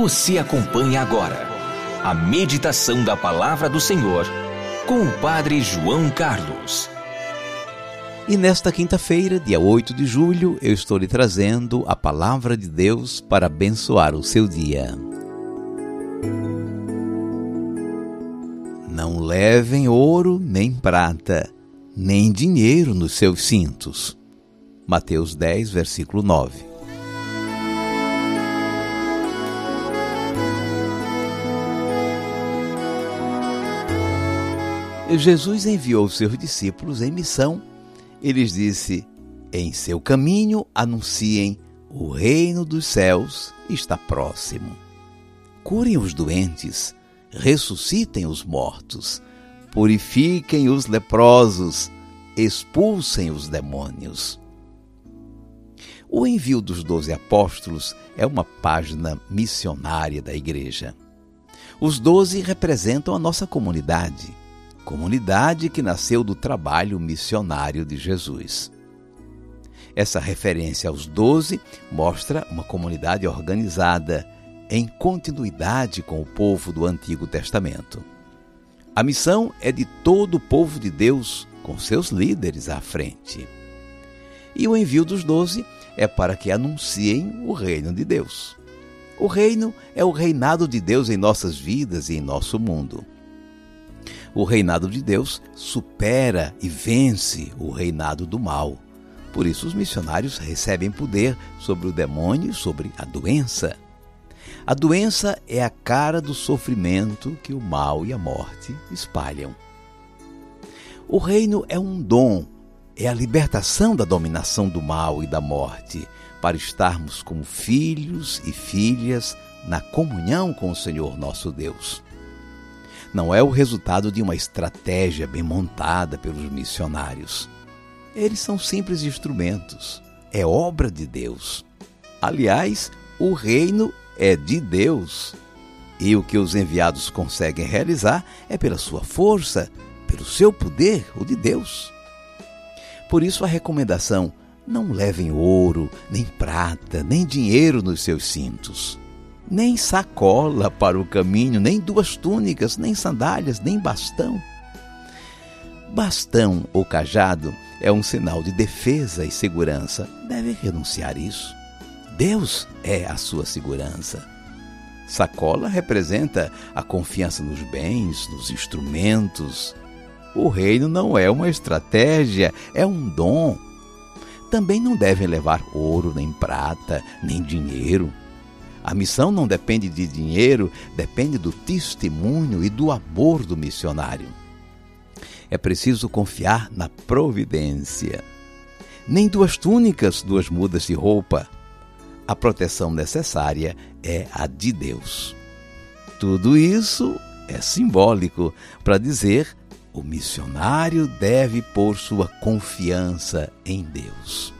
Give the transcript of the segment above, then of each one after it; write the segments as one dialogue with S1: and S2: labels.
S1: Você acompanha agora a meditação da Palavra do Senhor com o Padre João Carlos.
S2: E nesta quinta-feira, dia 8 de julho, eu estou lhe trazendo a Palavra de Deus para abençoar o seu dia. Não levem ouro nem prata, nem dinheiro nos seus cintos. Mateus 10, versículo 9. Jesus enviou seus discípulos em missão. Eles disse: Em seu caminho anunciem o reino dos céus está próximo. Curem os doentes, ressuscitem os mortos, purifiquem os leprosos, expulsem os demônios. O envio dos doze apóstolos é uma página missionária da Igreja. Os doze representam a nossa comunidade comunidade que nasceu do trabalho missionário de Jesus. Essa referência aos doze mostra uma comunidade organizada em continuidade com o povo do Antigo Testamento. A missão é de todo o povo de Deus, com seus líderes à frente. E o envio dos doze é para que anunciem o reino de Deus. O reino é o reinado de Deus em nossas vidas e em nosso mundo. O reinado de Deus supera e vence o reinado do mal. Por isso, os missionários recebem poder sobre o demônio e sobre a doença. A doença é a cara do sofrimento que o mal e a morte espalham. O reino é um dom, é a libertação da dominação do mal e da morte, para estarmos como filhos e filhas na comunhão com o Senhor nosso Deus não é o resultado de uma estratégia bem montada pelos missionários. Eles são simples instrumentos, é obra de Deus. Aliás, o reino é de Deus. E o que os enviados conseguem realizar é pela sua força, pelo seu poder, o de Deus. Por isso a recomendação: não levem ouro, nem prata, nem dinheiro nos seus cintos nem sacola para o caminho, nem duas túnicas, nem sandálias, nem bastão. Bastão ou cajado é um sinal de defesa e segurança. Deve renunciar isso. Deus é a sua segurança. Sacola representa a confiança nos bens, nos instrumentos. O reino não é uma estratégia, é um dom. Também não devem levar ouro, nem prata, nem dinheiro a missão não depende de dinheiro, depende do testemunho e do amor do missionário. É preciso confiar na providência. Nem duas túnicas, duas mudas de roupa. A proteção necessária é a de Deus. Tudo isso é simbólico para dizer o missionário deve pôr sua confiança em Deus.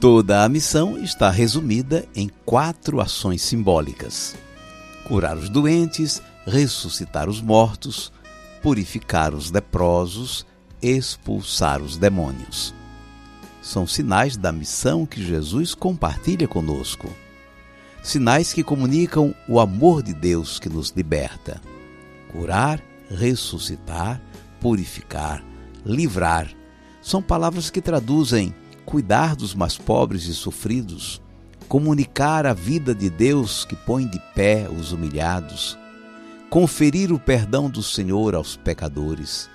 S2: Toda a missão está resumida em quatro ações simbólicas: curar os doentes, ressuscitar os mortos, purificar os leprosos, expulsar os demônios. São sinais da missão que Jesus compartilha conosco. Sinais que comunicam o amor de Deus que nos liberta. Curar, ressuscitar, purificar, livrar são palavras que traduzem cuidar dos mais pobres e sofridos, comunicar a vida de Deus que põe de pé os humilhados, conferir o perdão do Senhor aos pecadores,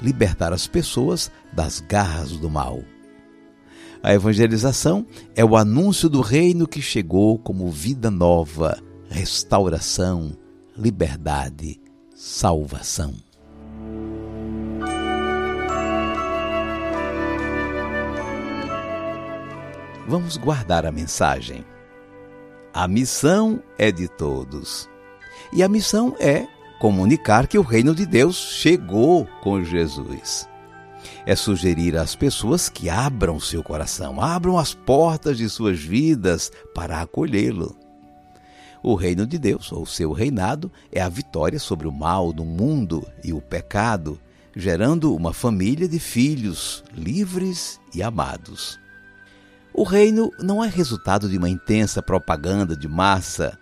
S2: libertar as pessoas das garras do mal. A evangelização é o anúncio do reino que chegou como vida nova, restauração, liberdade, salvação. Vamos guardar a mensagem. A missão é de todos. E a missão é comunicar que o reino de Deus chegou com Jesus. É sugerir às pessoas que abram seu coração, abram as portas de suas vidas para acolhê-lo. O reino de Deus, ou seu reinado, é a vitória sobre o mal do mundo e o pecado, gerando uma família de filhos livres e amados. O reino não é resultado de uma intensa propaganda de massa,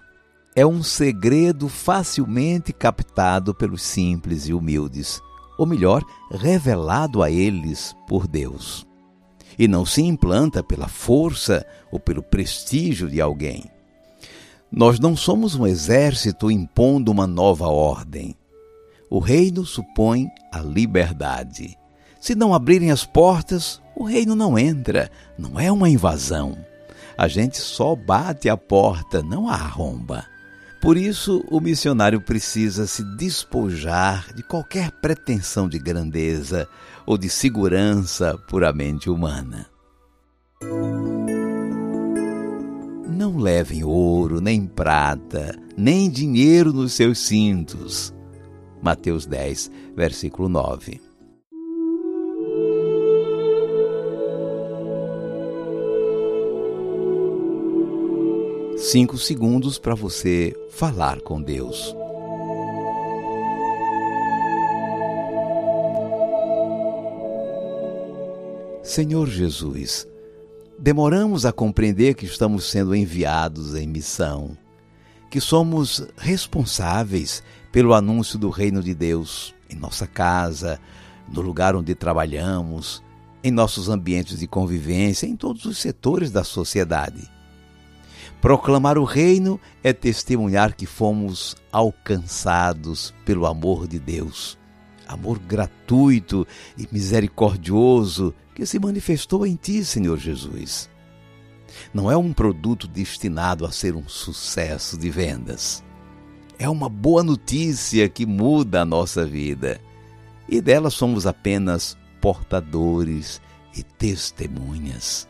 S2: é um segredo facilmente captado pelos simples e humildes, ou melhor, revelado a eles por Deus. E não se implanta pela força ou pelo prestígio de alguém. Nós não somos um exército impondo uma nova ordem. O reino supõe a liberdade. Se não abrirem as portas, o reino não entra, não é uma invasão. A gente só bate a porta, não a arromba. Por isso, o missionário precisa se despojar de qualquer pretensão de grandeza ou de segurança puramente humana. Não levem ouro, nem prata, nem dinheiro nos seus cintos. Mateus 10, versículo 9. Cinco segundos para você falar com Deus. Senhor Jesus, demoramos a compreender que estamos sendo enviados em missão, que somos responsáveis pelo anúncio do reino de Deus em nossa casa, no lugar onde trabalhamos, em nossos ambientes de convivência, em todos os setores da sociedade. Proclamar o reino é testemunhar que fomos alcançados pelo amor de Deus, amor gratuito e misericordioso que se manifestou em ti, Senhor Jesus. Não é um produto destinado a ser um sucesso de vendas. É uma boa notícia que muda a nossa vida e dela somos apenas portadores e testemunhas.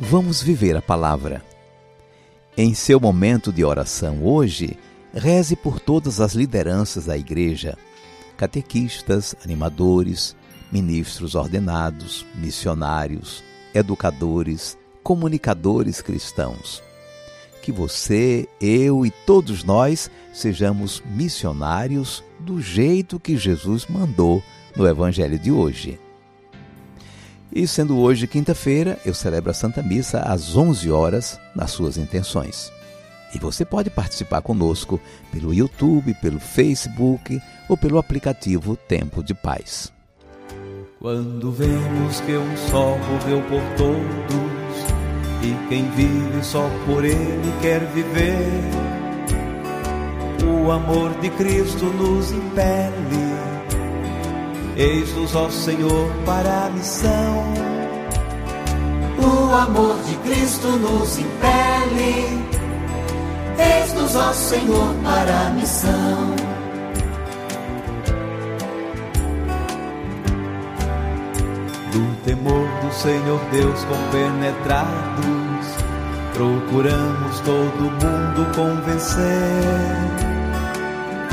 S2: Vamos viver a palavra. Em seu momento de oração hoje, reze por todas as lideranças da igreja, catequistas, animadores, ministros ordenados, missionários, educadores, comunicadores cristãos. Que você, eu e todos nós sejamos missionários do jeito que Jesus mandou no Evangelho de hoje. E sendo hoje quinta-feira, eu celebro a Santa Missa às 11 horas nas suas intenções. E você pode participar conosco pelo YouTube, pelo Facebook ou pelo aplicativo Tempo de Paz.
S3: Quando vemos que um só morreu por todos e quem vive só por ele quer viver, o amor de Cristo nos impele Eis-nos, ó Senhor, para a missão.
S4: O amor de Cristo nos impele. Eis-nos, ó Senhor, para a missão.
S3: Do temor do Senhor Deus compenetrados, procuramos todo mundo convencer.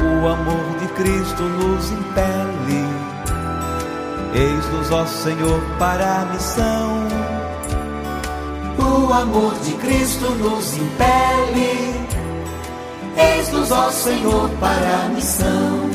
S3: O amor de Cristo nos impele Eis-nos, ó Senhor, para a missão.
S4: O amor de Cristo nos impele. Eis-nos, ó Senhor, para a missão.